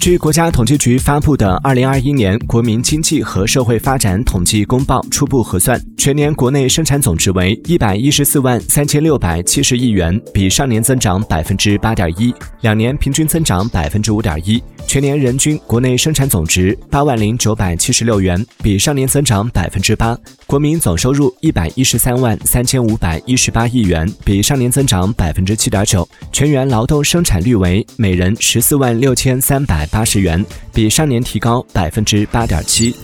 据国家统计局发布的《二零二一年国民经济和社会发展统计公报》初步核算，全年国内生产总值为一百一十四万三千六百七十亿元，比上年增长百分之八点一，两年平均增长百分之五点一。全年人均国内生产总值八万零九百七十六元，比上年增长百分之八。国民总收入一百一十三万三千五百一十八亿元，比上年增长百分之七点九。全员劳动生产率为每人十四万六千三百。八十元，比上年提高百分之八点七。